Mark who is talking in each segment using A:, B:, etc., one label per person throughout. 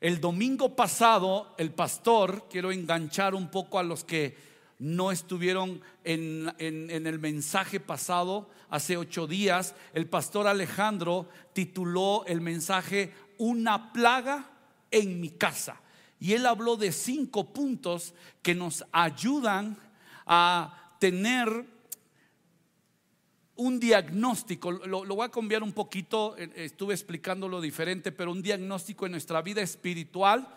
A: El domingo pasado, el pastor, quiero enganchar un poco a los que no estuvieron en, el mensaje pasado, hace ocho días, el pastor Alejandro tituló el mensaje Una plaga en mi casa. Y él habló de cinco puntos que nos ayudan a tener un diagnóstico, lo, voy a cambiar un poquito, eh, estuve explicándolo diferente, pero un diagnóstico en nuestra vida espiritual,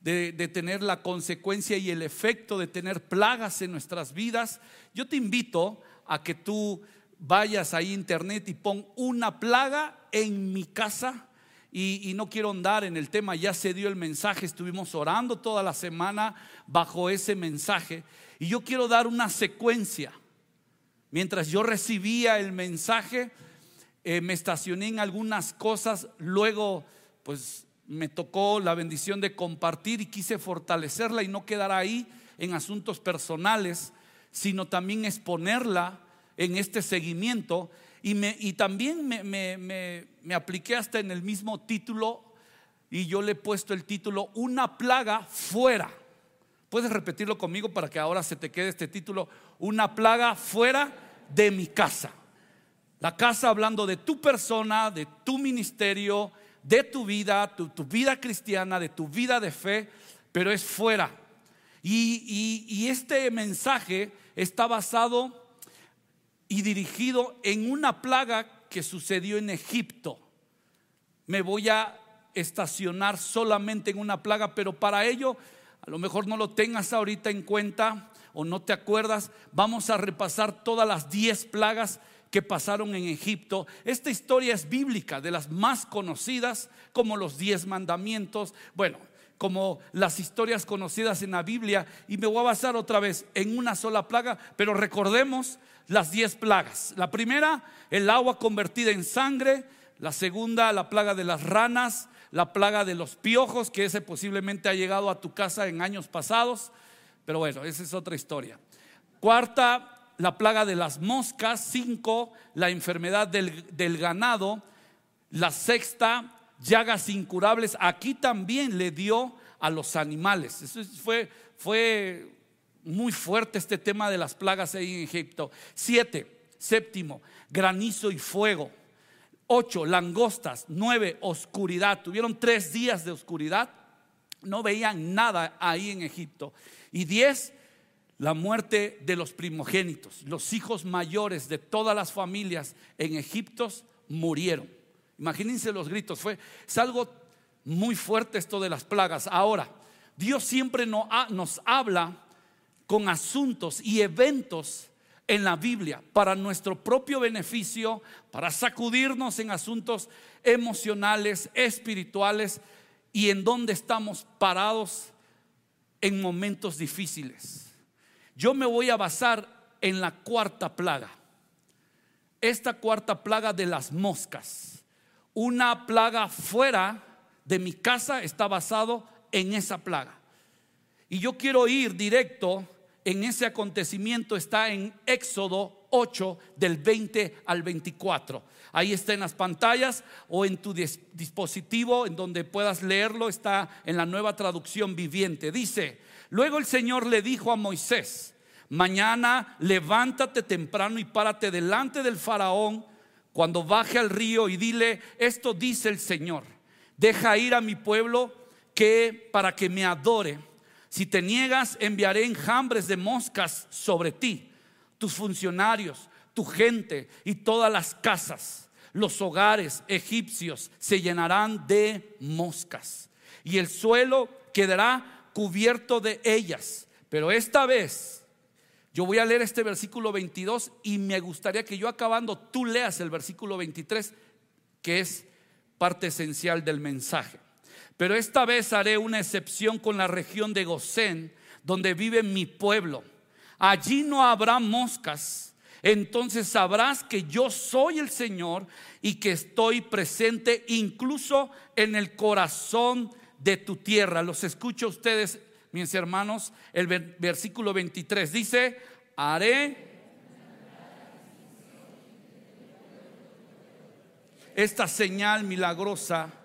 A: de, de, tener la consecuencia y el efecto de tener plagas en nuestras vidas. Yo te invito a que tú vayas a internet y pon una plaga en mi casa. Y, y, no quiero andar en el tema, ya se dio el mensaje, estuvimos orando toda la semana bajo ese mensaje. Y yo quiero dar una secuencia. Mientras yo recibía el mensaje, eh, me estacioné en algunas cosas, luego pues me tocó la bendición de compartir y quise fortalecerla y no quedar ahí en asuntos personales, sino también exponerla en este seguimiento. Y, me, y también me, me apliqué hasta en el mismo título y yo le he puesto el título Una plaga fuera. Puedes repetirlo conmigo para que ahora se te quede este título, una plaga fuera de mi casa. La casa hablando de tu persona, de tu ministerio, de tu vida, tu, vida cristiana, de tu vida de fe, pero es fuera. Y, y este mensaje está basado y dirigido en una plaga que sucedió en Egipto. Me voy a estacionar solamente en una plaga, pero para ello a lo mejor no lo tengas ahorita en cuenta o no te acuerdas, vamos a repasar todas las diez plagas que pasaron en Egipto. Esta historia es bíblica, de las más conocidas, como los diez mandamientos, bueno, como las historias conocidas en la Biblia, y me voy a basar otra vez en una sola plaga, pero recordemos las diez plagas. La primera, el agua convertida en sangre, la segunda, la plaga de las ranas, la plaga de los piojos, que ese posiblemente ha llegado a tu casa en años pasados, pero bueno, esa es otra historia. Cuarta, la plaga de las moscas. Cinco, la enfermedad del, ganado. La sexta, llagas incurables. Aquí también le dio a los animales. Eso fue, fue muy fuerte este tema de las plagas ahí en Egipto. Siete, séptimo, granizo y fuego. Ocho, langostas. Nueve, oscuridad. Tuvieron tres días de oscuridad. No veían nada ahí en Egipto. Y diez, la muerte de los primogénitos. Los hijos mayores de todas las familias en Egipto murieron. Imagínense los gritos. Fue, es algo muy fuerte esto de las plagas. Ahora, Dios siempre nos habla con asuntos y eventos en la Biblia para nuestro propio beneficio, para sacudirnos en asuntos emocionales, espirituales y en donde estamos parados en momentos difíciles. Yo me voy a basar en la cuarta plaga. Esta cuarta plaga de las moscas. Una plaga fuera de mi casa está basado en esa plaga. Y yo quiero ir directo en ese acontecimiento está en Éxodo 8 del 20 al 24. Ahí está en las pantallas o en tu dispositivo en donde puedas leerlo, está en la nueva traducción viviente. Dice, luego el Señor le dijo a Moisés, mañana levántate temprano y párate delante del faraón cuando baje al río y dile, esto dice el Señor, deja ir a mi pueblo que para que me adore si te niegas, enviaré enjambres de moscas sobre ti, tus funcionarios, tu gente y todas las casas. Los hogares egipcios se llenarán de moscas y el suelo quedará cubierto de ellas. Pero esta vez yo voy a leer este versículo 22 y me gustaría que yo acabando tú leas el versículo 23, que es parte esencial del mensaje. Pero esta vez haré una excepción con la región de Gosén, donde vive mi pueblo. Allí no habrá moscas. Entonces sabrás que yo soy el Señor y que estoy presente incluso en el corazón de tu tierra. Los escucho a ustedes, mis hermanos. El versículo 23 dice, haré esta señal milagrosa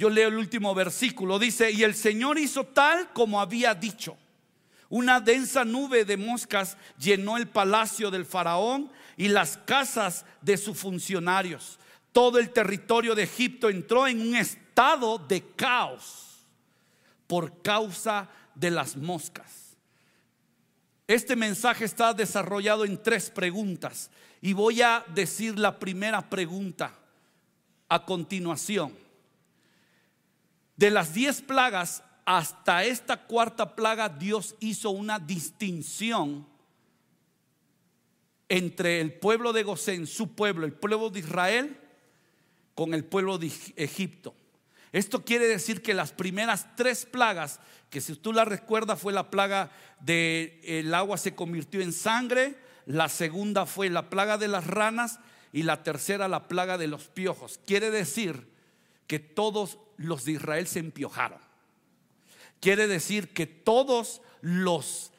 A: Yo leo el último versículo. Dice, y el Señor hizo tal como había dicho. Una densa nube de moscas llenó el palacio del faraón y las casas de sus funcionarios. Todo el territorio de Egipto entró en un estado de caos por causa de las moscas. Este mensaje está desarrollado en tres preguntas y voy a decir la primera pregunta a continuación. De las diez plagas hasta esta cuarta plaga, Dios hizo una distinción entre el pueblo de Gosén, su pueblo, el pueblo de Israel, con el pueblo de Egipto. Esto quiere decir que las primeras tres plagas, que si tú la recuerdas fue la plaga de agua se convirtió en sangre, la segunda fue la plaga de las ranas y la tercera la plaga de los piojos. Quiere decir que todos los de Israel se empiojaron. Quiere decir que todos los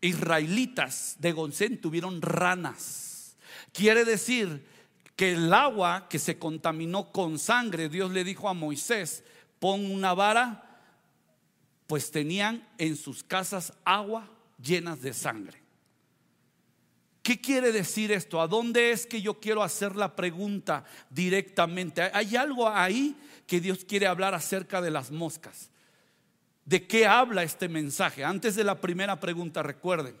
A: israelitas de Gonsén tuvieron ranas. Quiere decir que el agua que se contaminó con sangre, Dios le dijo a Moisés, pon una vara, pues tenían en sus casas agua llenas de sangre. ¿Qué quiere decir esto? ¿A dónde es que yo quiero hacer la pregunta directamente? Hay algo ahí que Dios quiere hablar acerca de las moscas. ¿De qué habla este mensaje? Antes de la primera pregunta, recuerden,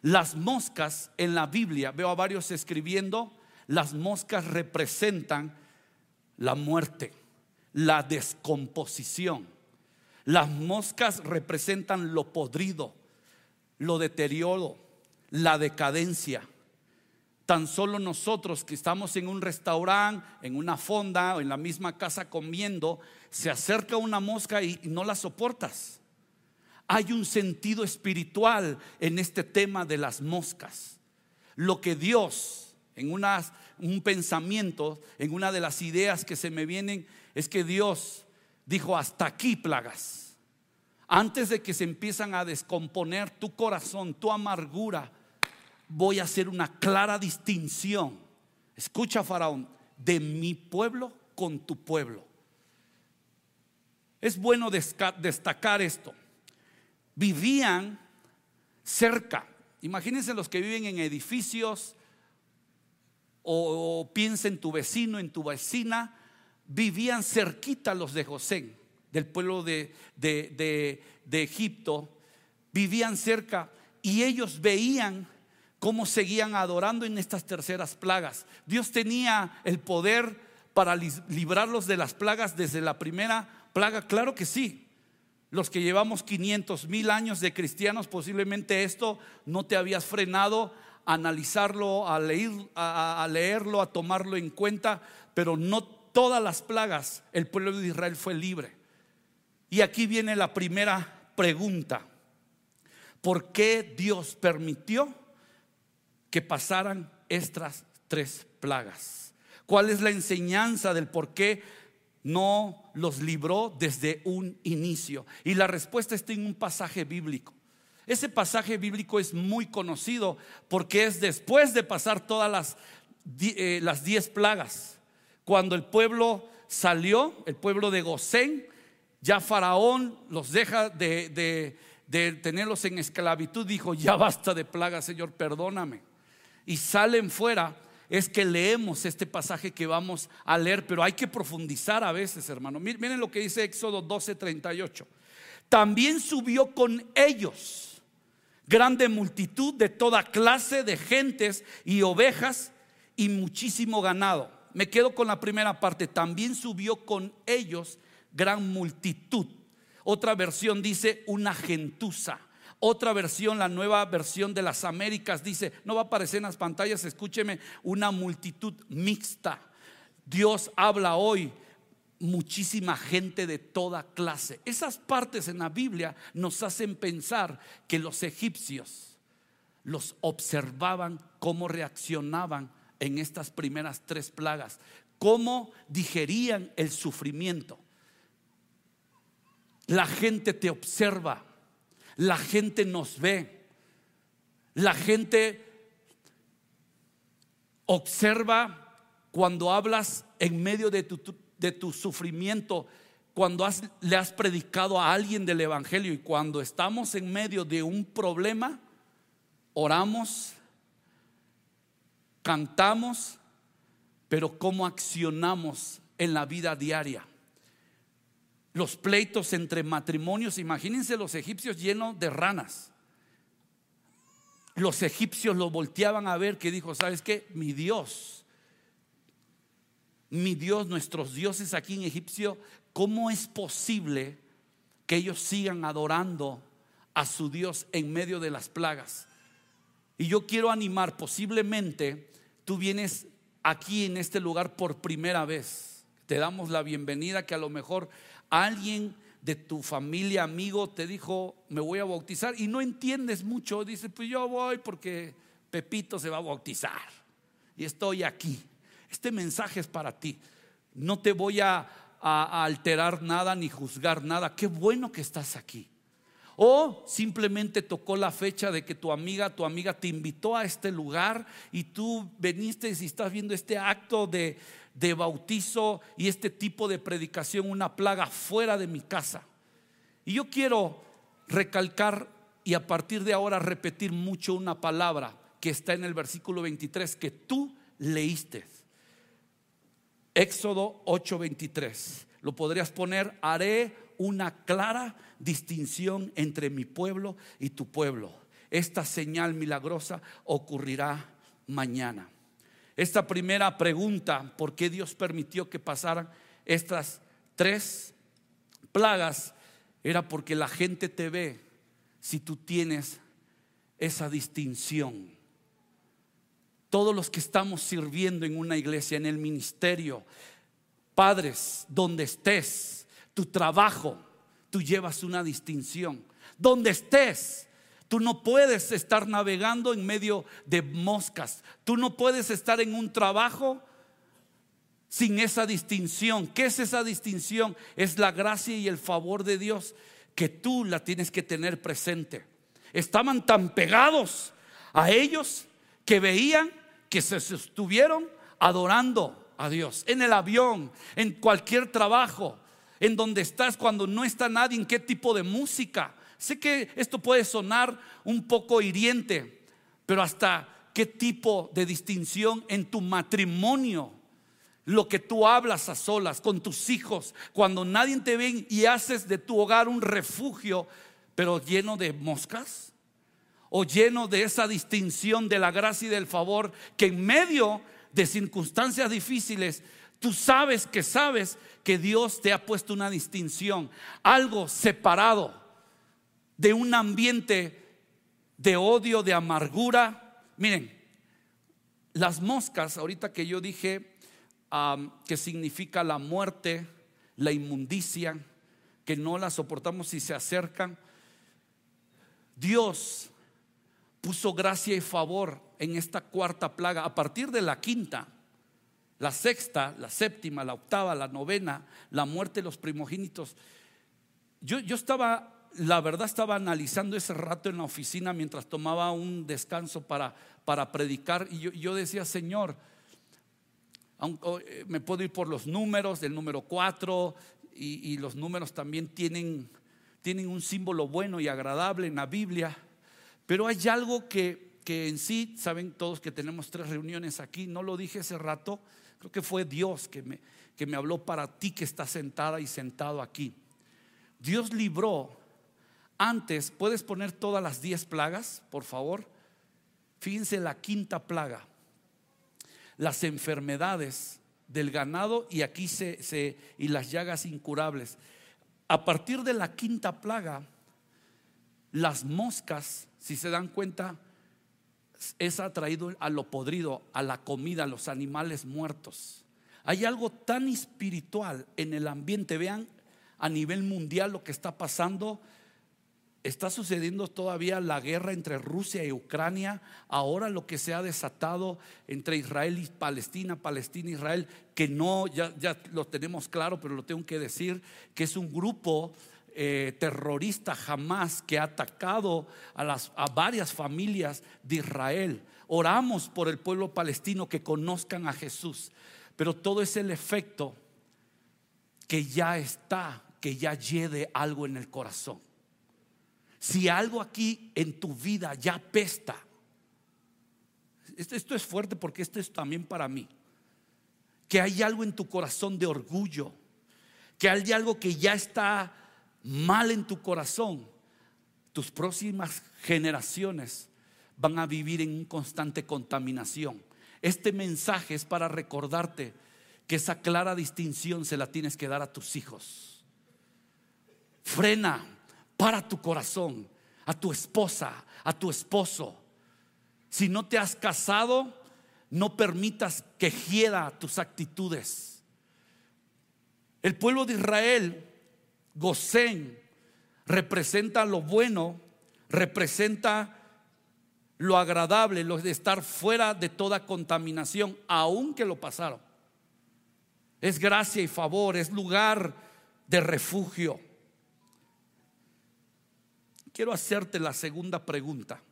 A: las moscas en la Biblia, veo a varios escribiendo, las moscas representan la muerte, la descomposición. Las moscas representan lo podrido, lo deterioro, la decadencia. Tan solo nosotros que estamos en un restaurante, en una fonda o en la misma casa comiendo, se acerca una mosca y no la soportas. Hay un sentido espiritual en este tema de las moscas. Lo que Dios, en un pensamiento, en una de las ideas que se me vienen, es que Dios dijo, hasta aquí plagas. Antes de que se empiezan a descomponer tu corazón, tu amargura, voy a hacer una clara distinción. Escucha, Faraón, de mi pueblo con tu pueblo. Es bueno destacar esto. Vivían cerca. Imagínense los que viven en edificios o, piensa en tu vecino, en tu vecina. Vivían cerquita los de José, del pueblo de, de Egipto. Vivían cerca y ellos veían cómo seguían adorando en estas terceras plagas. Dios tenía el poder para librarlos de las plagas desde la primera plaga, claro que sí. Los que llevamos 500 mil años de cristianos, posiblemente esto no te habías frenado a analizarlo, a, leer, a leerlo, a tomarlo en cuenta, pero no todas las plagas el pueblo de Israel fue libre. Y aquí viene la primera pregunta. ¿Por qué Dios permitió que pasaran estas tres plagas. ¿Cuál es la enseñanza del por qué no los libró desde un inicio? Y la respuesta está en un pasaje bíblico. Ese pasaje bíblico es muy conocido porque es después de pasar todas las, eh, las diez plagas. Cuando el pueblo salió, el pueblo de Gosén, ya Faraón los deja de, de, de tenerlos en esclavitud, dijo, ya basta de plagas, Señor, perdóname y salen fuera, es que leemos este pasaje que vamos a leer, pero hay que profundizar a veces, hermano. Miren lo que dice Éxodo 12, 38. También subió con ellos grande multitud de toda clase de gentes y ovejas y muchísimo ganado. Me quedo con la primera parte. También subió con ellos gran multitud. Otra versión dice una gentuza. Otra versión, la nueva versión de las Américas, dice, no va a aparecer en las pantallas, escúcheme, una multitud mixta. Dios habla hoy muchísima gente de toda clase. Esas partes en la Biblia nos hacen pensar que los egipcios los observaban cómo reaccionaban en estas primeras tres plagas, cómo digerían el sufrimiento. La gente te observa la gente nos ve. La gente observa cuando hablas en medio de tu, de tu sufrimiento cuando le has predicado a alguien del Evangelio y cuando estamos en medio de un problema, oramos, cantamos, pero cómo accionamos en la vida diaria. Los pleitos entre matrimonios, imagínense los egipcios llenos de ranas. Los egipcios lo volteaban a ver que dijo, ¿sabes qué? Mi Dios, mi Dios, nuestros dioses aquí en Egipcio, ¿cómo es posible que ellos sigan adorando a su Dios en medio de las plagas? Y yo quiero animar, posiblemente tú vienes aquí en este lugar por primera vez. Te damos la bienvenida que a lo mejor alguien de tu familia, amigo, te dijo, me voy a bautizar y no entiendes mucho. Dice, pues yo voy porque Pepito se va a bautizar y estoy aquí. Este mensaje es para ti. No te voy a, a alterar nada ni juzgar nada. Qué bueno que estás aquí. O simplemente tocó la fecha de que tu amiga, tu amiga te invitó a este lugar y tú veniste y estás viendo este acto de, de bautizo y este tipo de predicación, una plaga fuera de mi casa. Y yo quiero recalcar y a partir de ahora repetir mucho una palabra que está en el versículo 23 que tú leíste. Éxodo 8:23. Lo podrías poner, haré una clara distinción entre mi pueblo y tu pueblo. Esta señal milagrosa ocurrirá mañana. Esta primera pregunta, ¿por qué Dios permitió que pasaran estas tres plagas? Era porque la gente te ve si tú tienes esa distinción. Todos los que estamos sirviendo en una iglesia, en el ministerio, padres, donde estés, tu trabajo, tú llevas una distinción. Donde estés, Tú no puedes estar navegando en medio de moscas. Tú no puedes estar en un trabajo sin esa distinción. ¿Qué es esa distinción? Es la gracia y el favor de Dios que tú la tienes que tener presente. Estaban tan pegados a ellos que veían que se estuvieron adorando a Dios. En el avión, en cualquier trabajo, en donde estás cuando no está nadie, en qué tipo de música. Sé que esto puede sonar un poco hiriente, pero hasta qué tipo de distinción en tu matrimonio, lo que tú hablas a solas con tus hijos, cuando nadie te ve y haces de tu hogar un refugio, pero lleno de moscas, o lleno de esa distinción de la gracia y del favor, que en medio de circunstancias difíciles, tú sabes que sabes que Dios te ha puesto una distinción, algo separado de un ambiente de odio, de amargura. Miren, las moscas, ahorita que yo dije que significa la muerte, la inmundicia, que no la soportamos si se acercan, Dios puso gracia y favor en esta cuarta plaga. A partir de la quinta, la sexta, la séptima, la octava, la novena, la muerte de los primogénitos. Yo, yo estaba la verdad estaba analizando ese rato en la oficina mientras tomaba un descanso para, para predicar y yo, decía, Señor, eh, me puedo ir por los números, del número 4 y, los números también tienen, tienen un símbolo bueno y agradable en la Biblia, pero hay algo que, que en sí, saben todos que tenemos tres reuniones aquí, no lo dije ese rato, creo que fue Dios que me, que me habló para ti que está sentada y sentado aquí. Dios libró antes, ¿puedes poner todas las diez plagas, por favor? Fíjense la quinta plaga. Las enfermedades del ganado y aquí se, y las llagas incurables. A partir de la quinta plaga, las moscas, si se dan cuenta, es atraído a lo podrido, a la comida, a los animales muertos. Hay algo tan espiritual en el ambiente. Vean a nivel mundial lo que está pasando Está sucediendo todavía la guerra entre Rusia y Ucrania, ahora lo que se ha desatado entre Israel y Palestina, Palestina e Israel, que no, ya, ya lo tenemos claro, pero lo tengo que decir, que es un grupo eh, terrorista jamás que ha atacado a, las, a varias familias de Israel. Oramos por el pueblo palestino que conozcan a Jesús, pero todo es el efecto que ya está, que ya lleve algo en el corazón. Si algo aquí en tu vida ya pesta, esto, esto es fuerte porque esto es también para mí, que hay algo en tu corazón de orgullo, que hay algo que ya está mal en tu corazón, tus próximas generaciones van a vivir en constante contaminación. Este mensaje es para recordarte que esa clara distinción se la tienes que dar a tus hijos. Frena, para tu corazón, a tu esposa, a tu esposo. Si no te has casado, no permitas que hieda tus actitudes. El pueblo de Israel, Gosén, representa lo bueno, representa lo agradable, lo de estar fuera de toda contaminación, aunque lo pasaron. Es gracia y favor, es lugar de refugio. Quiero hacerte la segunda pregunta.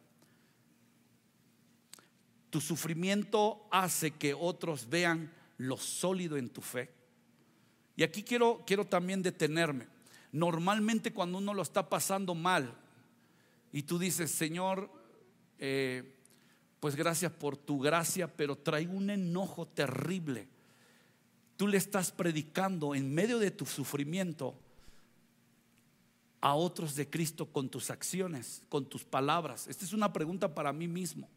A: ¿Tu sufrimiento hace que otros vean lo sólido en tu fe? Y aquí quiero, quiero también detenerme. Normalmente cuando uno lo está pasando mal y tú dices, Señor, eh, pues gracias por tu gracia, pero traigo un enojo terrible. Tú le estás predicando en medio de tu sufrimiento a otros de Cristo con tus acciones, con tus palabras. Esta es una pregunta para mí mismo.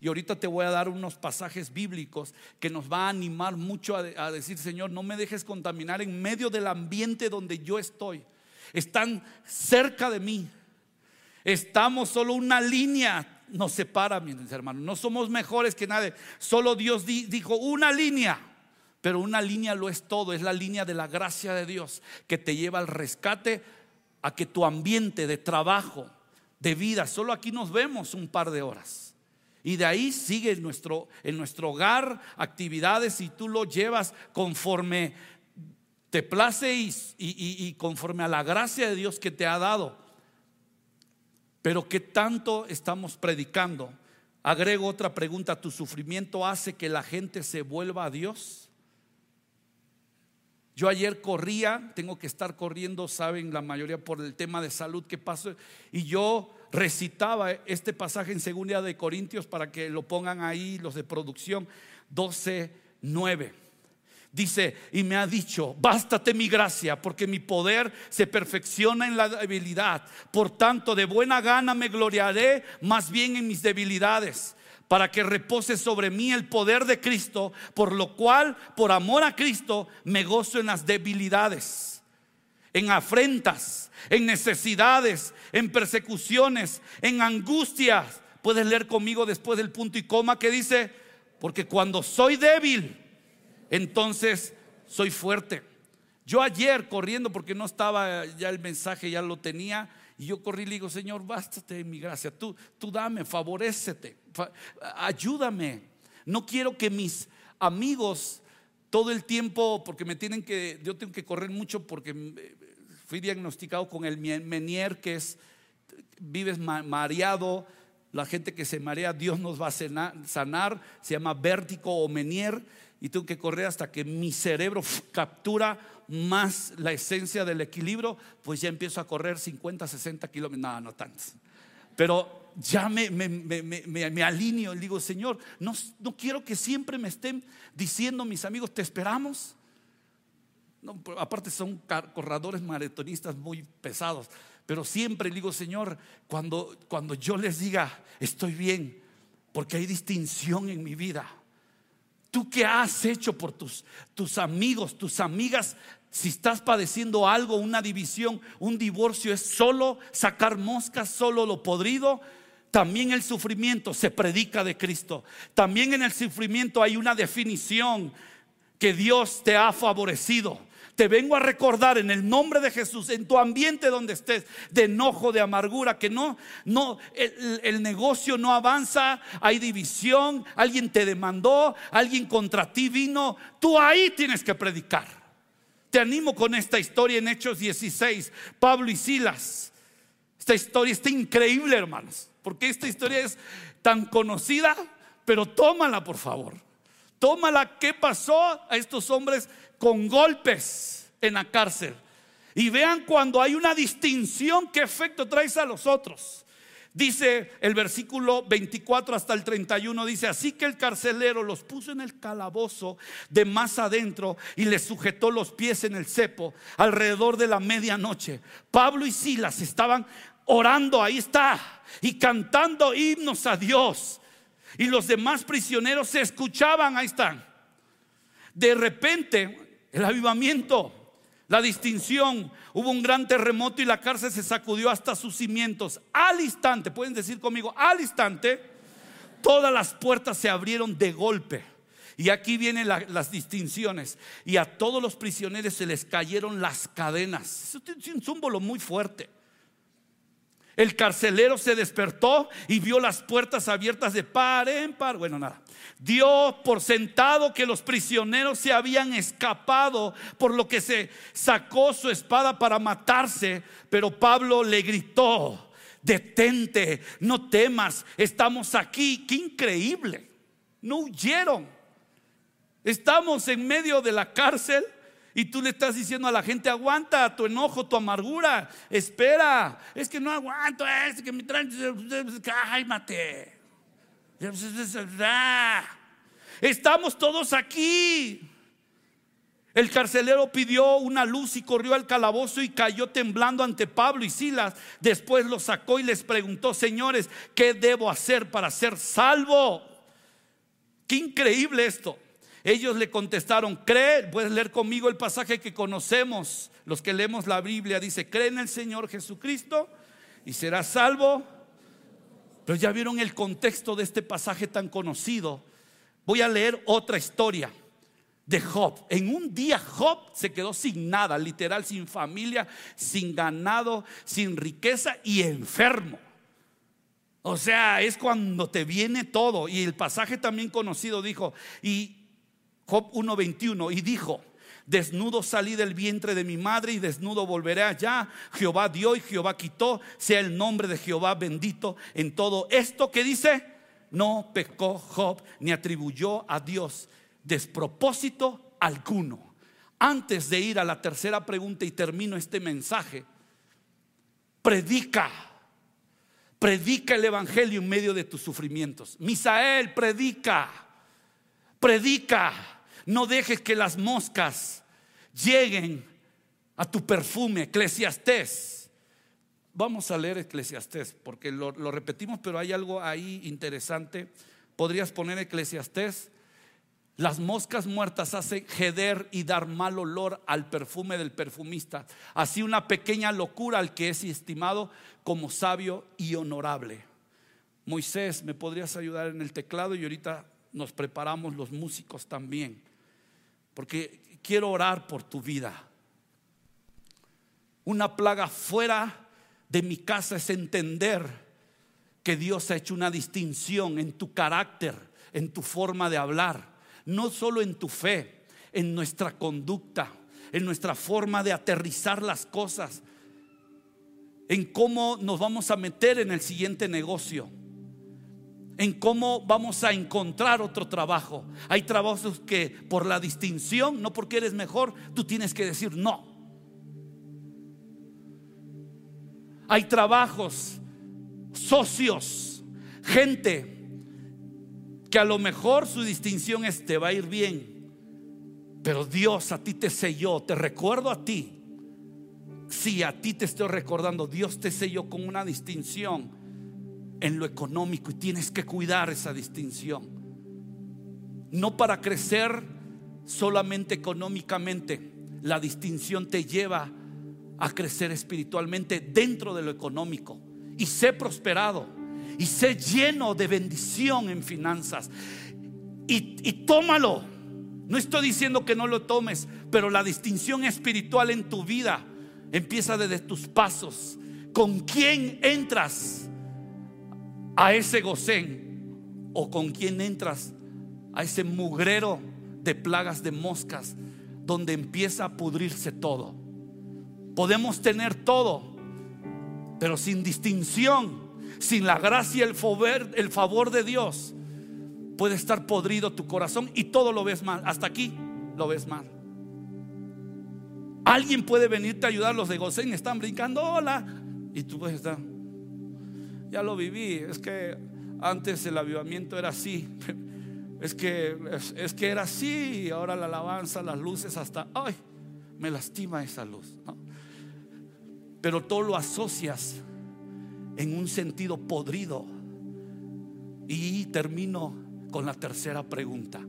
A: Y ahorita te voy a dar unos pasajes bíblicos que nos va a animar mucho a, decir, Señor, no me dejes contaminar en medio del ambiente donde yo estoy. Están cerca de mí. Estamos solo una línea nos separa, mis hermanos. No somos mejores que nadie. Solo Dios dijo una línea. Pero una línea lo es todo. Es la línea de la gracia de Dios que te lleva al rescate a que tu ambiente de trabajo, de vida, solo aquí nos vemos un par de horas. Y de ahí sigue en nuestro, en nuestro hogar actividades y tú lo llevas conforme te place y, y, conforme a la gracia de Dios que te ha dado. Pero ¿qué tanto estamos predicando? Agrego otra pregunta, ¿tu sufrimiento hace que la gente se vuelva a Dios? Yo ayer corría, tengo que estar corriendo, saben la mayoría por el tema de salud que pasó, y yo recitaba este pasaje en segunda de Corintios para que lo pongan ahí los de producción 12, 9. Dice, y me ha dicho, bástate mi gracia, porque mi poder se perfecciona en la debilidad. Por tanto, de buena gana me gloriaré más bien en mis debilidades, para que repose sobre mí el poder de Cristo, por lo cual, por amor a Cristo, me gozo en las debilidades, en afrentas, en necesidades, en persecuciones, en angustias. Puedes leer conmigo después del punto y coma que dice, porque cuando soy débil, entonces soy fuerte. Yo ayer corriendo, porque no estaba ya el mensaje, ya lo tenía, y yo corrí y le digo, Señor, bástate de mi gracia, tú, tú dame, favorecete, ayúdame. No quiero que mis amigos todo el tiempo, porque me tienen que, yo tengo que correr mucho porque eh, fui diagnosticado con el menier, que es, vives mareado, la gente que se marea, Dios nos va a sanar, se llama vértigo o menier. Y tengo que correr hasta que mi cerebro captura más la esencia del equilibrio, pues ya empiezo a correr 50, 60 kilómetros, no, no tantos. Pero ya me, me, me, me, alineo y digo, Señor, no, no quiero que siempre me estén diciendo mis amigos, te esperamos. Aparte son corredores maratonistas muy pesados, pero siempre digo, Señor, cuando, cuando yo les diga, estoy bien, porque hay distinción en mi vida ¿Tú qué has hecho por tus, tus amigos, tus amigas? Si estás padeciendo algo, una división, un divorcio, es solo sacar moscas, solo lo podrido. También el sufrimiento se predica de Cristo. También en el sufrimiento hay una definición que Dios te ha favorecido te vengo a recordar en el nombre de Jesús, en tu ambiente donde estés, de enojo, de amargura, que no, no, el, negocio no avanza, hay división, alguien te demandó, alguien contra ti vino, tú ahí tienes que predicar. Te animo con esta historia en Hechos 16, Pablo y Silas. Esta historia está increíble, hermanos, porque esta historia es tan conocida, pero tómala, por favor. Tómala, ¿qué pasó a estos hombres con golpes. en la cárcel. Y vean cuando hay una distinción, qué efecto traes a los otros. Dice el versículo 24 hasta el 31, dice, así que el carcelero los puso en el calabozo de más adentro y les sujetó los pies en el cepo alrededor de la medianoche. Pablo y Silas estaban orando, ahí está, y cantando himnos a Dios. Y los demás prisioneros se escuchaban, ahí están. De repente, el avivamiento la distinción. Hubo un gran terremoto y la cárcel se sacudió hasta sus cimientos. Al instante, pueden decir conmigo, al instante, todas las puertas se abrieron de golpe. Y aquí vienen las distinciones. Y a todos los prisioneros se les cayeron las cadenas. Es un símbolo muy fuerte. El carcelero se despertó y vio las puertas abiertas de par en par. Bueno, nada. Dio por sentado que los prisioneros se habían escapado, por lo que se sacó su espada para matarse. Pero Pablo le gritó, detente, no temas, estamos aquí. Qué increíble. No huyeron. Estamos en medio de la cárcel y tú le estás diciendo a la gente, aguanta tu enojo, tu amargura, espera, es que no aguanto, es que me traen, cálmate. Estamos todos aquí. El carcelero pidió una luz y corrió al calabozo y cayó temblando ante Pablo y Silas. Después lo sacó y les preguntó, señores, ¿qué debo hacer para ser salvo? Qué increíble esto. Ellos le contestaron, cree, puedes leer conmigo el pasaje que conocemos, los que leemos la Biblia, dice, cree en el Señor Jesucristo y serás salvo. Pero ya vieron el contexto de este pasaje tan conocido. Voy a leer otra historia de Job. En un día Job se quedó sin nada, literal, sin familia, sin ganado, sin riqueza y enfermo. O sea, es cuando te viene todo. Y el pasaje también conocido dijo, y Job 1:21, y dijo, desnudo salí del vientre de mi madre y desnudo volveré allá. Jehová dio y Jehová quitó, sea el nombre de Jehová bendito en todo esto que dice, no pecó Job ni atribuyó a Dios despropósito alguno. Antes de ir a la tercera pregunta y termino este mensaje, predica. Predica el Evangelio en medio de tus sufrimientos. Misael, predica. Predica. No dejes que las moscas lleguen a tu perfume, Eclesiastés. Vamos a leer Eclesiastés, porque lo, repetimos, pero hay algo ahí interesante. Podrías poner Eclesiastés. Las moscas muertas hacen jeder y dar mal olor al perfume del perfumista. Así una pequeña locura al que es estimado como sabio y honorable. Moisés, ¿me podrías ayudar en el teclado? Y ahorita nos preparamos los músicos también porque quiero orar por tu vida. Una plaga fuera de mi casa es entender que Dios ha hecho una distinción en tu carácter, en tu forma de hablar, no solo en tu fe, en nuestra conducta, en nuestra forma de aterrizar las cosas, en cómo nos vamos a meter en el siguiente negocio en cómo vamos a encontrar otro trabajo. Hay trabajos que por la distinción, no porque eres mejor, tú tienes que decir no. Hay trabajos, socios, gente que a lo mejor su distinción es te va a ir bien, pero Dios a ti te selló, te recuerdo a ti. Si a ti te estoy recordando, Dios te selló con una distinción en lo económico y tienes que cuidar esa distinción. No para crecer solamente económicamente, la distinción te lleva a crecer espiritualmente dentro de lo económico y sé prosperado y sé lleno de bendición en finanzas y, y tómalo. No estoy diciendo que no lo tomes, pero la distinción espiritual en tu vida empieza desde tus pasos. ¿Con quién entras? A ese gocén o con quien entras a ese mugrero de plagas de moscas donde empieza a pudrirse todo. Podemos tener todo, pero sin distinción, sin la gracia y el favor, el favor de Dios, puede estar podrido tu corazón y todo lo ves mal. Hasta aquí lo ves mal. Alguien puede venirte a ayudar. Los de Gosén están brincando, hola. Y tú puedes estar. Ya lo viví. Es que antes el avivamiento era así. Es que, es, que era así. Y ahora la alabanza, las luces, hasta. ¡Ay! Me lastima esa luz. Pero todo lo asocias en un sentido podrido. Y termino con la tercera pregunta.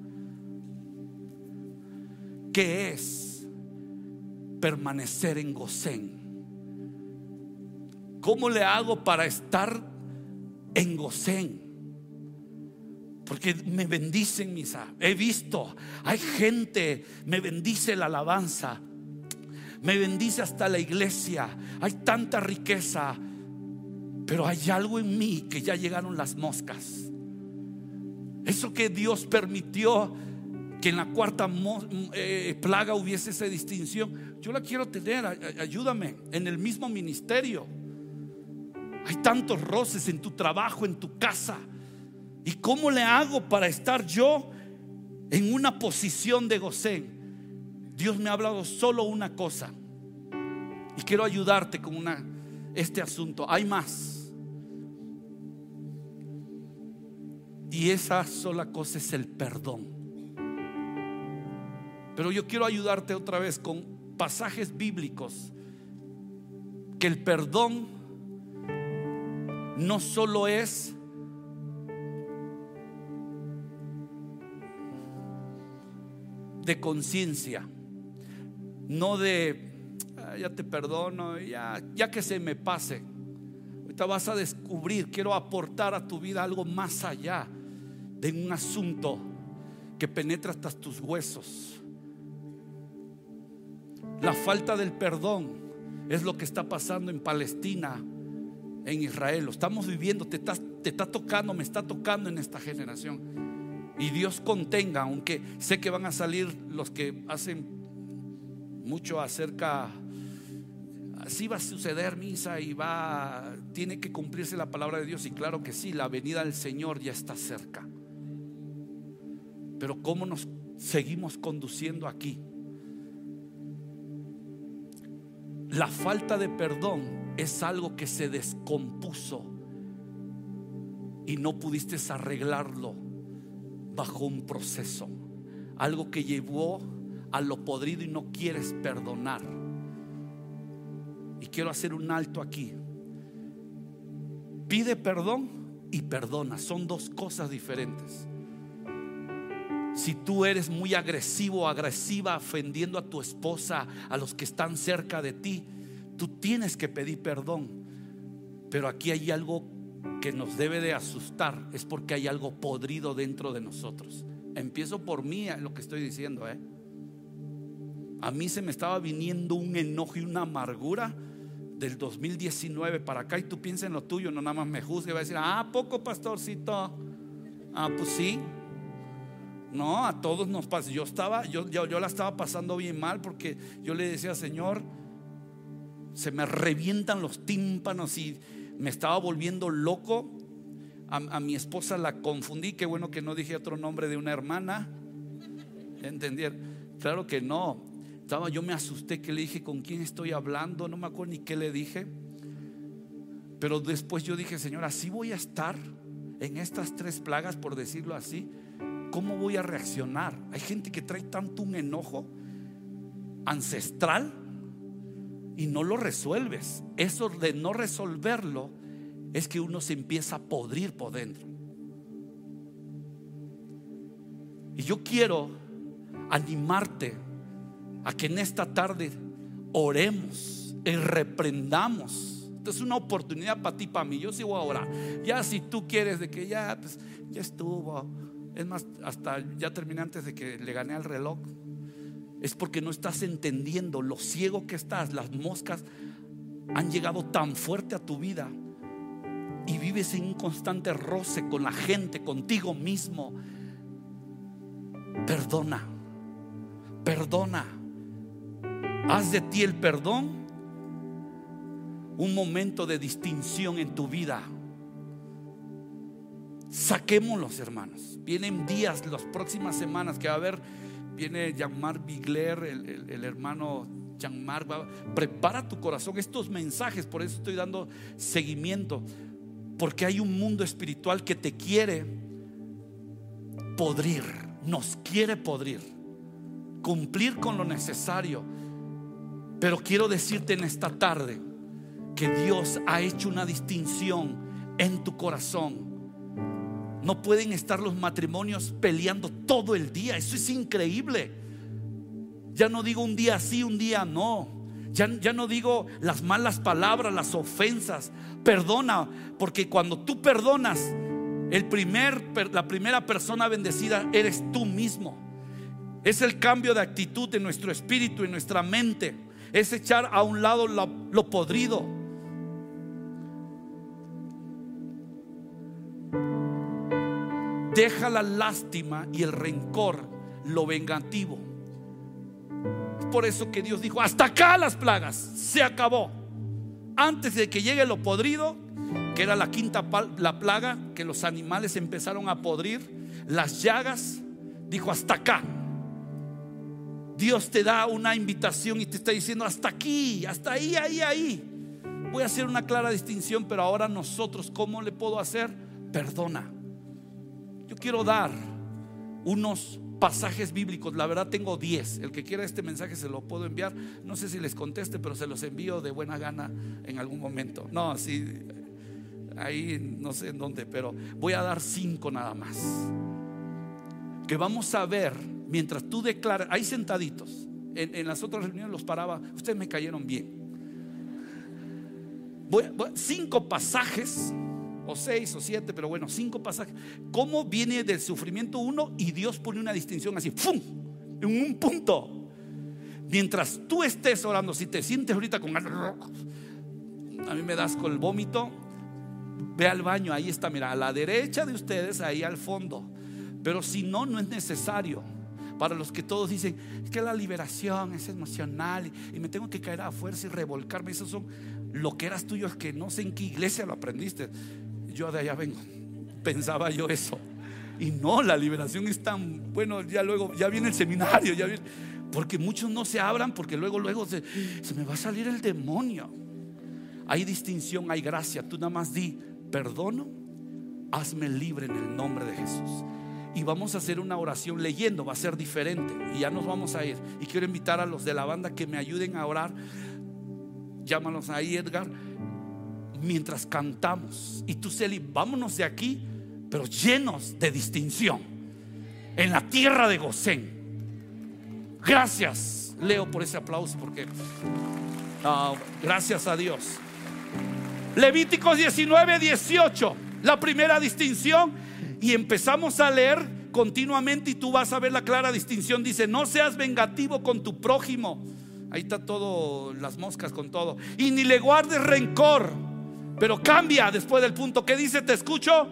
A: ¿Qué es permanecer en Gosén? ¿Cómo le hago para estar en Gosén? Porque me bendicen misa. He visto, hay gente, me bendice la alabanza. Me bendice hasta la iglesia. Hay tanta riqueza. Pero hay algo en mí que ya llegaron las moscas. Eso que Dios permitió que en la cuarta eh, plaga hubiese esa distinción. Yo la quiero tener, ayúdame, en el mismo ministerio. Hay tantos roces en tu trabajo, en tu casa. ¿Y cómo le hago para estar yo en una posición de gocén? Dios me ha hablado solo una cosa. Y quiero ayudarte con este asunto. Hay más. Y esa sola cosa es el perdón. Pero yo quiero ayudarte otra vez con pasajes bíblicos. Que el perdón no solo es de conciencia, no de, ah, ya te perdono, ya, ya que se me pase. Ahorita vas a descubrir, quiero aportar a tu vida algo más allá de un asunto que penetra hasta tus huesos. La falta del perdón es lo que está pasando en Palestina, en Israel. Lo estamos viviendo, te está, tocando, me está tocando en esta generación. Y Dios contenga, aunque sé que van a salir los que hacen mucho acerca así va a suceder misa y va tiene que cumplirse la palabra de Dios y claro que sí, la venida del Señor ya está cerca. Pero ¿cómo nos seguimos conduciendo aquí? La falta de perdón es algo que se descompuso y no pudiste arreglarlo bajo un proceso. Algo que llevó a lo podrido y no quieres perdonar. Y quiero hacer un alto aquí. Pide perdón y perdona. Son dos cosas diferentes. Si tú eres muy agresivo agresiva ofendiendo a tu esposa, a los que están cerca de ti, tú tienes que pedir perdón. Pero aquí hay algo que nos debe de asustar, es porque hay algo podrido dentro de nosotros. Empiezo por mí lo que estoy diciendo, ¿eh? A mí se me estaba viniendo un enojo y una amargura del 2019 para acá y tú piensas en lo tuyo, no nada más me juzgue, va a decir, ah, poco pastorcito. Ah, pues sí, no, a todos nos pasa. Yo estaba, yo, yo, la estaba pasando bien mal porque yo le decía, Señor, se me revientan los tímpanos y me estaba volviendo loco. A, mi esposa la confundí, qué bueno que no dije otro nombre de una hermana. ¿Entendieron? Claro que no. Estaba, yo me asusté que le dije con quién estoy hablando, no me acuerdo ni qué le dije. Pero después yo dije, Señor, así voy a estar en estas tres plagas, por decirlo así. ¿cómo voy a reaccionar? Hay gente que trae tanto un enojo ancestral y no lo resuelves. Eso de no resolverlo es que uno se empieza a podrir por dentro. Y yo quiero animarte a que en esta tarde oremos y reprendamos. Esta es una oportunidad para ti, para mí. Yo sí voy a orar. Ya si tú quieres de que ya, pues, ya estuvo es más, hasta ya terminé antes de que le gané al reloj. Es porque no estás entendiendo lo ciego que estás. Las moscas han llegado tan fuerte a tu vida y vives en un constante roce con la gente, contigo mismo. Perdona, perdona. Haz de ti el perdón un momento de distinción en tu vida. Saquémoslos, hermanos. Vienen días, las próximas semanas que va a haber, viene llamar Bigler, el, hermano Jean-Marc, prepara tu corazón. Estos mensajes, por eso estoy dando seguimiento. Porque hay un mundo espiritual que te quiere podrir, nos quiere podrir, cumplir con lo necesario. Pero quiero decirte en esta tarde que Dios ha hecho una distinción en tu corazón. No pueden estar los matrimonios peleando todo el día. Eso es increíble. Ya no digo un día sí, un día no. Ya, ya, no digo las malas palabras, las ofensas. Perdona, porque cuando tú perdonas, el primer, la primera persona bendecida eres tú mismo. Es el cambio de actitud en nuestro espíritu, en nuestra mente. Es echar a un lado lo, lo podrido. Deja la lástima y el rencor, lo vengativo. Por eso que Dios dijo, hasta acá las plagas, se acabó. Antes de que llegue lo podrido, que era la quinta la plaga, que los animales empezaron a podrir, las llagas, dijo hasta acá. Dios te da una invitación y te está diciendo hasta aquí, hasta ahí, ahí, ahí. Voy a hacer una clara distinción, pero ahora nosotros, ¿cómo le puedo hacer? Perdona. Yo quiero dar unos pasajes bíblicos. La verdad tengo 10. El que quiera este mensaje se lo puedo enviar. No sé si les conteste, pero se los envío de buena gana en algún momento. No, sí, ahí no sé en dónde, pero voy a dar cinco nada más. Que vamos a ver mientras tú declaras, ahí sentaditos, en, las otras reuniones los paraba, ustedes me cayeron bien. cinco pasajes, o seis o siete, pero bueno, cinco pasajes. ¿Cómo viene del sufrimiento uno y Dios pone una distinción así, ¡fum! En un punto. Mientras tú estés orando, si te sientes ahorita con a mí me das con el vómito, Ve al baño, ahí está, mira, a la derecha de ustedes, ahí al fondo. Pero si no, no es necesario. Para los que todos dicen, que la liberación es emocional y, me tengo que caer a fuerza y revolcarme. Esos son lo que eras tuyo, es que no sé en qué iglesia lo aprendiste. Yo de allá vengo. Pensaba yo eso. Y no, la liberación es tan, bueno, ya luego, ya viene el seminario, ya viene, porque muchos no se abran porque luego, luego se, se me va a salir el demonio. Hay distinción, hay gracia. Tú nada más di, perdono, hazme libre en el nombre de Jesús. Y vamos a hacer una oración leyendo, va a ser diferente. Y ya nos vamos a ir. Y quiero invitar a los de la banda que me ayuden a orar. Llámanos ahí, Edgar. Mientras cantamos. Y tú, Celi, vámonos de aquí, pero llenos de distinción. En la tierra de Gosén. Gracias, Leo, por ese aplauso, porque gracias a Dios. Levíticos 19, 18, la primera distinción. Y empezamos a leer continuamente y tú vas a ver la clara distinción. Dice, no seas vengativo con tu prójimo. Ahí está todo, las moscas con todo. Y ni le guardes rencor. Pero cambia después del punto que dice, te escucho.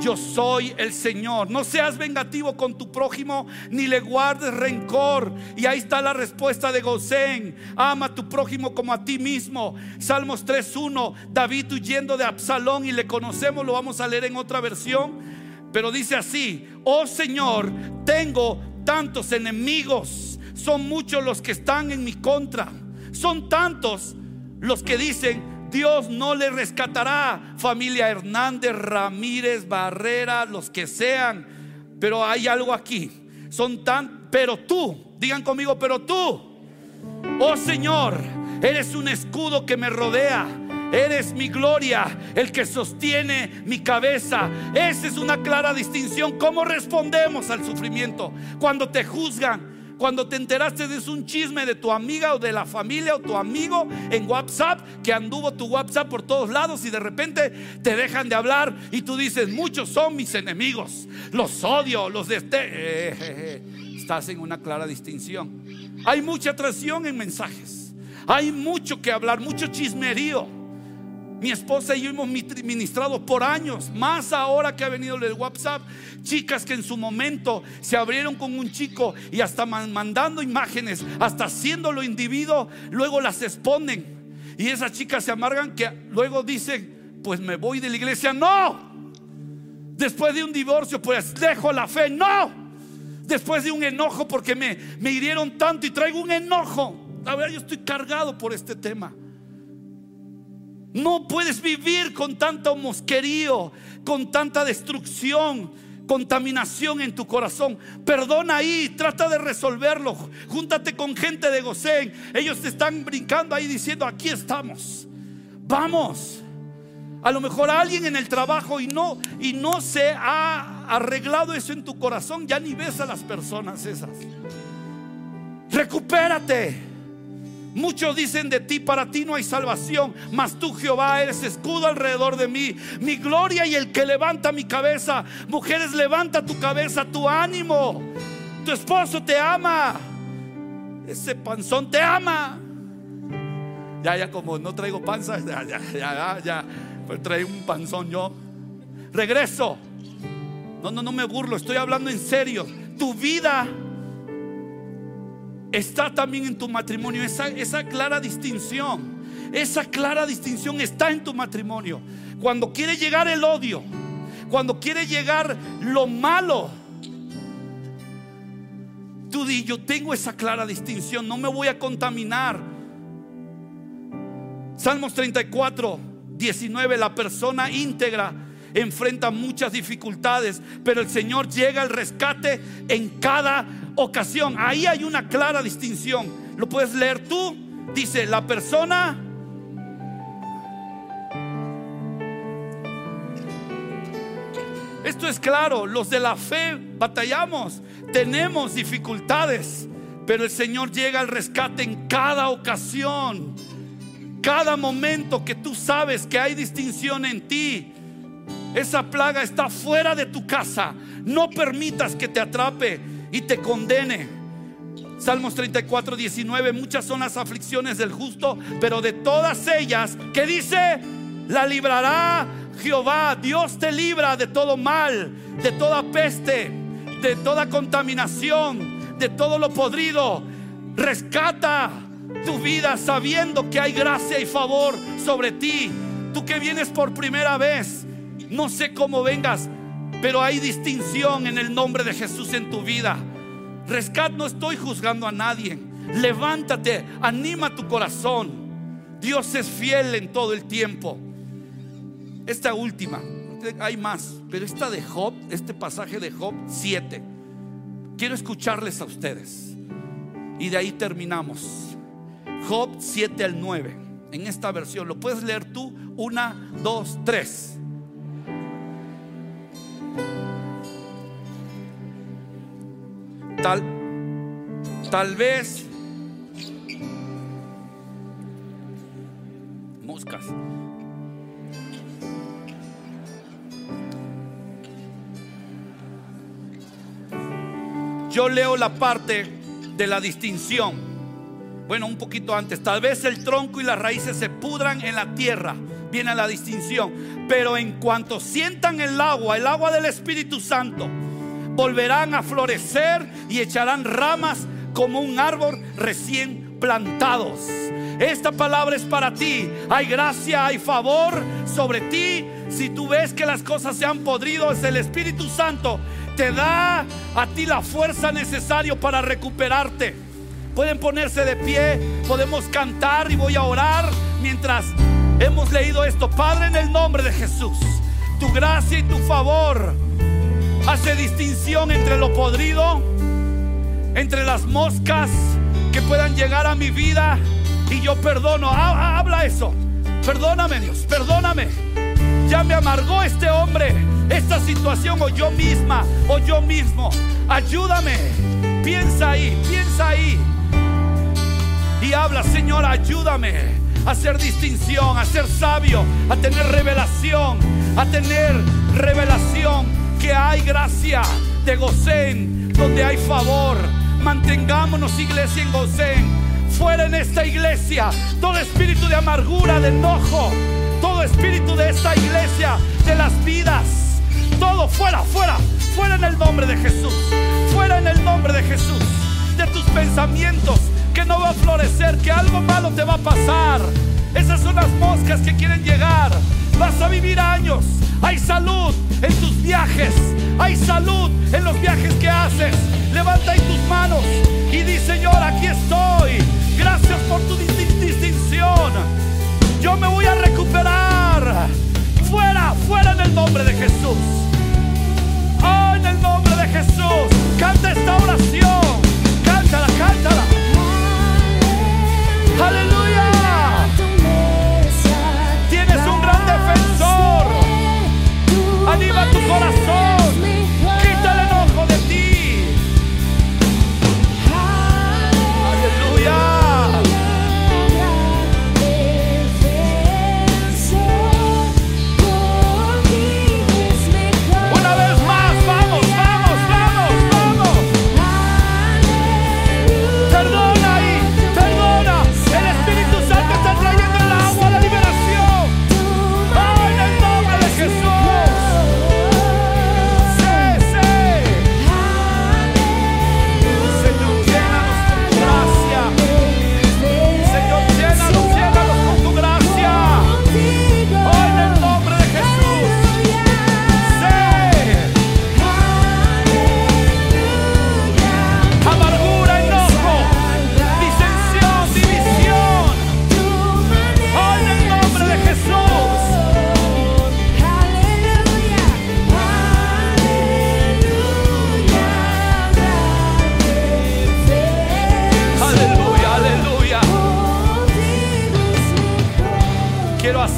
A: Yo soy el Señor. No seas vengativo con tu prójimo ni le guardes rencor. Y ahí está la respuesta de Gosén. Ama a tu prójimo como a ti mismo. Salmos 3.1. David huyendo de Absalón y le conocemos, lo vamos a leer en otra versión. Pero dice así, oh Señor, tengo tantos enemigos. Son muchos los que están en mi contra. Son tantos los que dicen, Dios no le rescatará. Familia Hernández, Ramírez, Barrera, los que sean. Pero hay algo aquí. Son tan, pero tú, digan conmigo, pero tú, oh Señor, eres un escudo que me rodea. Eres mi gloria, el que sostiene mi cabeza. Esa es una clara distinción. ¿Cómo respondemos al sufrimiento? Cuando te juzgan, cuando te enteraste de un chisme de tu amiga o de la familia o tu amigo en WhatsApp, que anduvo tu WhatsApp por todos lados y de repente te dejan de hablar y tú dices, muchos son mis enemigos, los odio, los de este. Eh, estás en una clara distinción. Hay mucha atracción en mensajes, hay mucho que hablar, mucho chismerío. Mi esposa y yo hemos ministrado por años, más ahora que ha venido el WhatsApp, chicas que en su momento se abrieron con un chico y hasta mandando imágenes, hasta haciéndolo individuo, luego las exponen. Y esas chicas se amargan que luego dicen, pues me voy de la iglesia. No, después de un divorcio, pues dejo la fe. No, Después de un enojo porque me, me hirieron tanto y traigo un enojo. A ver, yo estoy cargado por este tema. No puedes vivir con tanto mosquerío, con tanta destrucción, contaminación en tu corazón. Perdona ahí, trata de resolverlo. Júntate con gente de Gosén. Ellos te están brincando ahí diciendo, aquí estamos. Vamos. A lo mejor alguien en el trabajo y no y no se ha arreglado eso en tu corazón, ya ni ves a las personas esas. Recupérate. Muchos dicen de ti, para ti no hay salvación, mas tú Jehová eres escudo alrededor de mí, mi gloria y el que levanta mi cabeza. Mujeres, levanta tu cabeza, tu ánimo. Tu esposo te ama. Ese panzón te ama. Ya, ya, como no traigo panza, ya, ya, ya, ya, pues traigo un panzón yo. Regreso. No, no, no me burlo, estoy hablando en serio. Tu vida está también en tu matrimonio. Esa, esa clara distinción, esa clara distinción está en tu matrimonio. Cuando quiere llegar el odio, cuando quiere llegar lo malo, tú di, yo tengo esa clara distinción, no me voy a contaminar. Salmos 34, 19, la persona íntegra enfrenta muchas dificultades, pero el Señor llega al rescate en cada ocasión. Ahí hay una clara distinción. ¿Lo puedes leer tú? Dice, la persona... Esto es claro, los de la fe batallamos, tenemos dificultades, pero el Señor llega al rescate en cada ocasión, cada momento que tú sabes que hay distinción en ti. Esa plaga está fuera de tu casa. No permitas que te atrape y te condene. Salmos 34, 19. Muchas son las aflicciones del justo, pero de todas ellas, que dice? La librará Jehová. Dios te libra de todo mal, de toda peste, de toda contaminación, de todo lo podrido. Rescata tu vida sabiendo que hay gracia y favor sobre ti. Tú que vienes por primera vez, no sé cómo vengas, pero hay distinción en el nombre de Jesús en tu vida. Rescat, no estoy juzgando a nadie. Levántate, anima tu corazón. Dios es fiel en todo el tiempo. Esta última, hay más, pero esta de Job, este pasaje de Job 7, quiero escucharles a ustedes. Y de ahí terminamos. Job 7 al 9, en esta versión. ¿Lo puedes leer tú? Una, dos, tres. Tal, tal vez moscas. Yo leo la parte de la distinción. Bueno, un poquito antes. Tal vez el tronco y las raíces se pudran en la tierra. Viene la distinción. Pero en cuanto sientan el agua, el agua del Espíritu Santo, volverán a florecer y echarán ramas como un árbol recién plantados. Esta palabra es para ti. Hay gracia, hay favor sobre ti. Si tú ves que las cosas se han podrido, es el Espíritu Santo. Te da a ti la fuerza necesaria para recuperarte. Pueden ponerse de pie, podemos cantar y voy a orar mientras hemos leído esto. Padre, en el nombre de Jesús, tu gracia y tu favor hace distinción entre lo podrido, entre las moscas que puedan llegar a mi vida y yo perdono. Habla eso. Perdóname Dios, perdóname. Ya me amargó este hombre, esta situación o yo misma o yo mismo. Ayúdame. Piensa ahí, piensa ahí. Y habla, Señor, ayúdame a hacer distinción, a ser sabio, a tener revelación, a tener revelación que hay gracia de Gosén, donde hay favor. Mantengámonos, iglesia, en Gosén. Fuera en esta iglesia todo espíritu de amargura, de enojo, todo espíritu de esta iglesia, de las vidas, todo fuera, fuera, fuera en el nombre de Jesús. Fuera en el nombre de Jesús. De tus pensamientos que no va a florecer, que algo malo te va a pasar. Esas son las moscas que quieren llegar. Vas a vivir hay salud en tus viajes. Hay salud en los viajes que haces. Levanta ahí tus manos y di, Señor, aquí estoy. Gracias por tu distinción. Yo me voy a recuperar. Fuera, fuera en el nombre de Jesús. Oh, en el nombre de Jesús. Canta esta oración.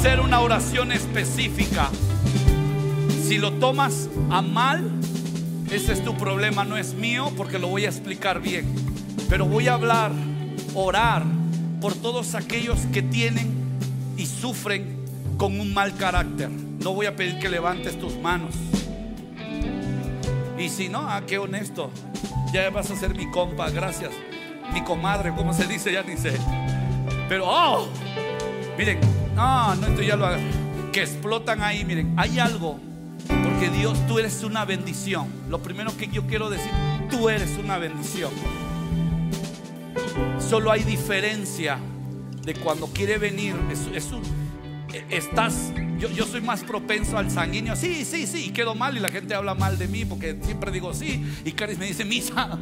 A: Hacer una oración específica. Si lo tomas a mal, ese es tu problema, no es mío, porque lo voy a explicar bien. Pero voy a hablar, orar por todos aquellos que tienen y sufren con un mal carácter. No voy a pedir que levantes tus manos. Y si no, ah, qué honesto. Ya vas a ser mi compa, gracias. Mi comadre, como se dice, ya sé. Pero, oh, miren, no, no, esto ya lo hago. Que explotan ahí, miren, hay algo. Porque Dios, tú eres una bendición. Lo primero que yo quiero decir, tú eres una bendición. Solo hay diferencia de cuando quiere venir. Es, un, estás, yo, yo soy más propenso al sanguíneo. Sí, sí, sí. Y quedo mal y la gente habla mal de mí porque siempre digo sí. Y Caris me dice, Misa,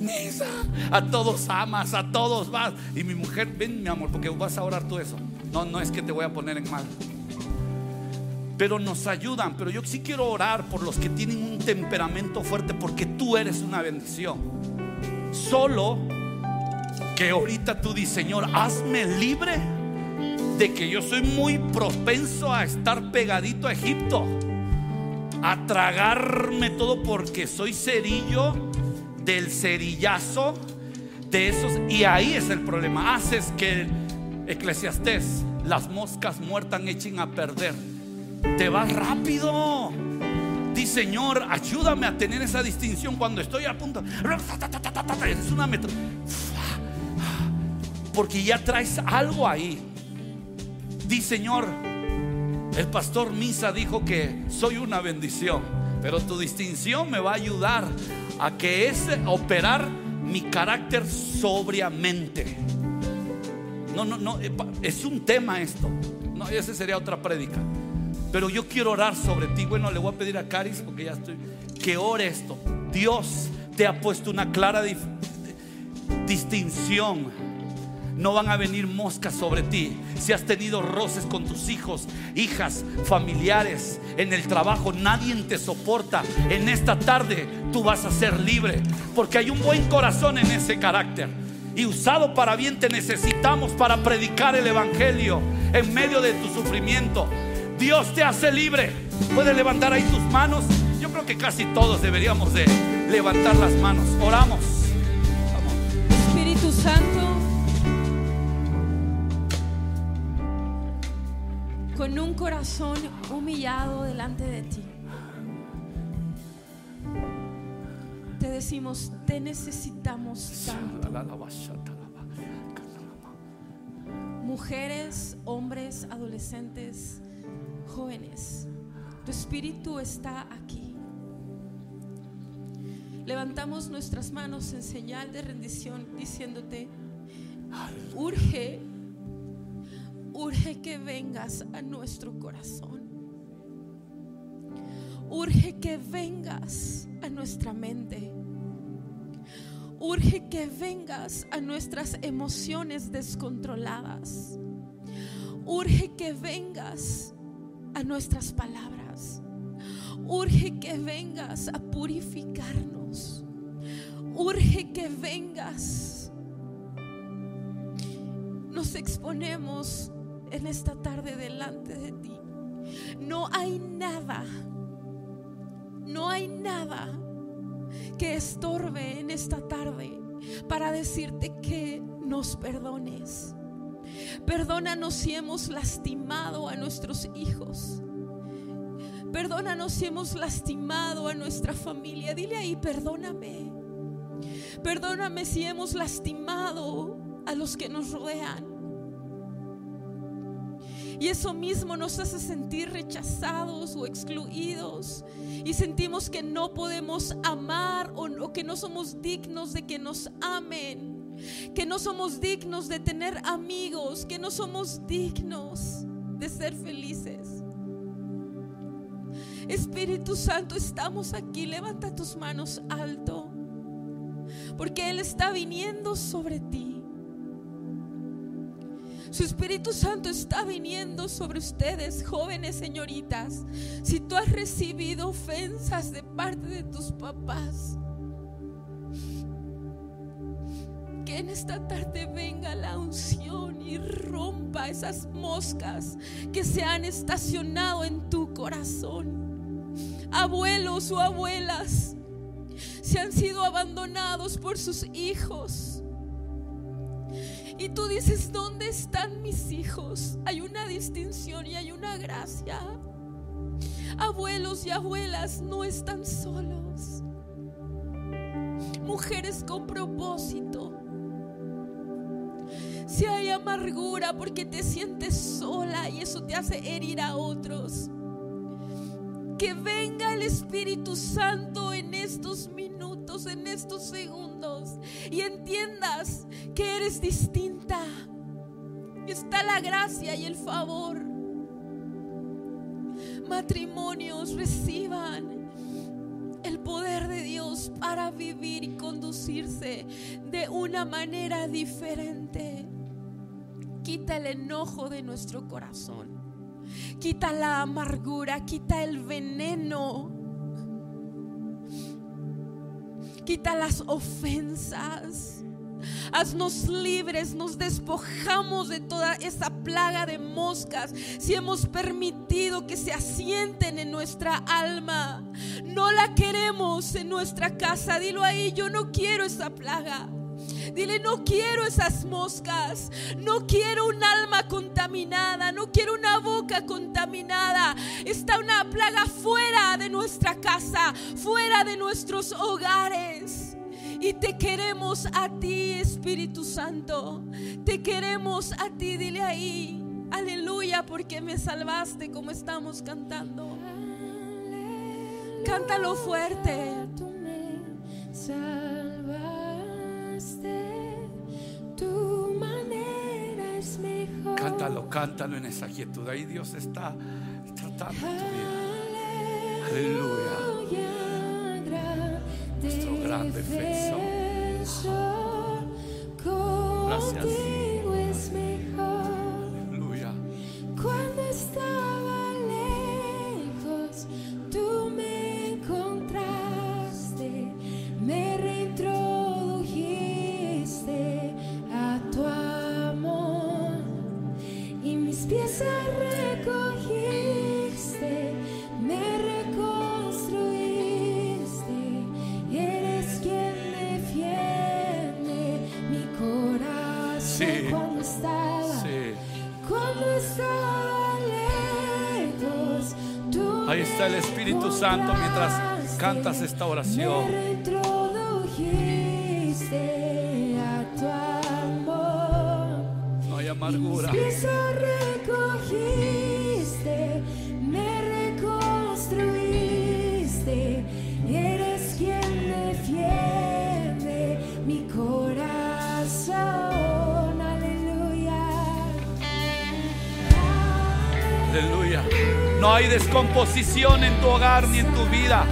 A: Misa, a todos amas, a todos vas. Y mi mujer, ven mi amor, porque vas a orar tú eso. No, no es que te voy a poner en mal. Pero nos ayudan. Pero yo sí quiero orar por los que tienen un temperamento fuerte porque tú eres una bendición. Solo que ahorita tú dices, Señor, hazme libre de que yo soy muy propenso a estar pegadito a Egipto, a tragarme todo porque soy cerillo del cerillazo de esos. Y ahí es el problema. Haces que Eclesiastés, las moscas muertas echen a perder. Te vas rápido. Di Señor, ayúdame a tener esa distinción cuando estoy a punto. Es una metro. Porque ya traes algo ahí. Di Señor, el pastor Misa dijo que soy una bendición, pero tu distinción me va a ayudar a que ese operar mi carácter sobriamente. No, no, no, es un tema esto. No, ese sería otra prédica. Pero yo quiero orar sobre ti. Bueno, le voy a pedir a Caris porque ya estoy que ore esto. Dios te ha puesto una clara distinción no van a venir moscas sobre ti. Si has tenido roces con tus hijos, hijas, familiares, en el trabajo, nadie te soporta. En esta tarde tú vas a ser libre, porque hay un buen corazón en ese carácter. Y usado para bien te necesitamos para predicar el Evangelio en medio de tu sufrimiento. Dios te hace libre. Puedes levantar ahí tus manos. Yo creo que casi todos deberíamos de levantar las manos. Oramos.
B: Espíritu Santo, con un corazón humillado delante de ti, decimos, te necesitamos tanto. Mujeres, hombres, adolescentes, jóvenes, tu espíritu está aquí. Levantamos nuestras manos en señal de rendición diciéndote, urge, urge que vengas a nuestro corazón. Urge que vengas a nuestra mente. Urge que vengas a nuestras emociones descontroladas. Urge que vengas a nuestras palabras. Urge que vengas a purificarnos. Urge que vengas. Nos exponemos en esta tarde delante de ti. No hay nada, no hay nada que estorbe en esta tarde para decirte que nos perdones. Perdónanos si hemos lastimado a nuestros hijos. Perdónanos si hemos lastimado a nuestra familia. Dile ahí, perdóname. Perdóname si hemos lastimado a los que nos rodean. Y eso mismo nos hace sentir rechazados o excluidos. Y sentimos que no podemos amar o, que no somos dignos de que nos amen. Que no somos dignos de tener amigos. Que no somos dignos de ser felices. Espíritu Santo, estamos aquí. Levanta tus manos alto. Porque Él está viniendo sobre ti. Su Espíritu Santo está viniendo sobre ustedes, jóvenes señoritas. Si tú has recibido ofensas de parte de tus papás, que en esta tarde venga la unción y rompa esas moscas que se han estacionado en tu corazón. Abuelos o abuelas se han sido abandonados por sus hijos. Y tú dices, ¿dónde están mis hijos? Hay una distinción y hay una gracia. Abuelos y abuelas no están solos. Mujeres con propósito. Si hay amargura porque te sientes sola y eso te hace herir a otros. Que venga el Espíritu Santo en estos minutos, en estos segundos y entiendas que eres distinta. Está la gracia y el favor. Matrimonios reciban el poder de Dios para vivir y conducirse de una manera diferente. Quita el enojo de nuestro corazón. Quita la amargura, quita el veneno. Quita las ofensas. Haznos libres, nos despojamos de toda esa plaga de moscas. Si hemos permitido que se asienten en nuestra alma, no la queremos en nuestra casa. Dilo ahí, yo no quiero esa plaga. Dile, no quiero esas moscas, no quiero un alma contaminada, no quiero una boca contaminada. Está una plaga fuera de nuestra casa, fuera de nuestros hogares. Y te queremos a ti, Espíritu Santo. Te queremos a ti, dile ahí. Aleluya, porque me salvaste como estamos cantando. Cántalo fuerte.
C: Cántalo, cántalo en esa quietud. Ahí Dios está tratando tu vida. Aleluya. Nuestro gran defensor. Gracias. Santo mientras cantas esta oración. No hay amargura. No hay descomposición en tu hogar ni en tu vida.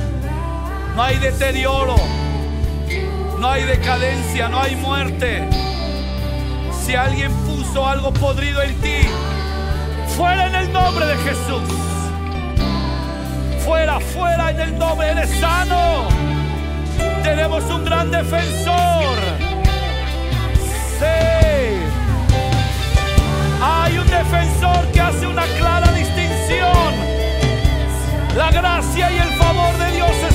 C: No hay deterioro.
A: No hay decadencia. No hay muerte. Si alguien puso algo podrido en ti, fuera en el nombre de Jesús. Fuera, fuera en el nombre. Eres sano. Tenemos un gran defensor. Sí. Hay un defensor que hace una clara distinción
C: la gracia y
A: el favor de Dios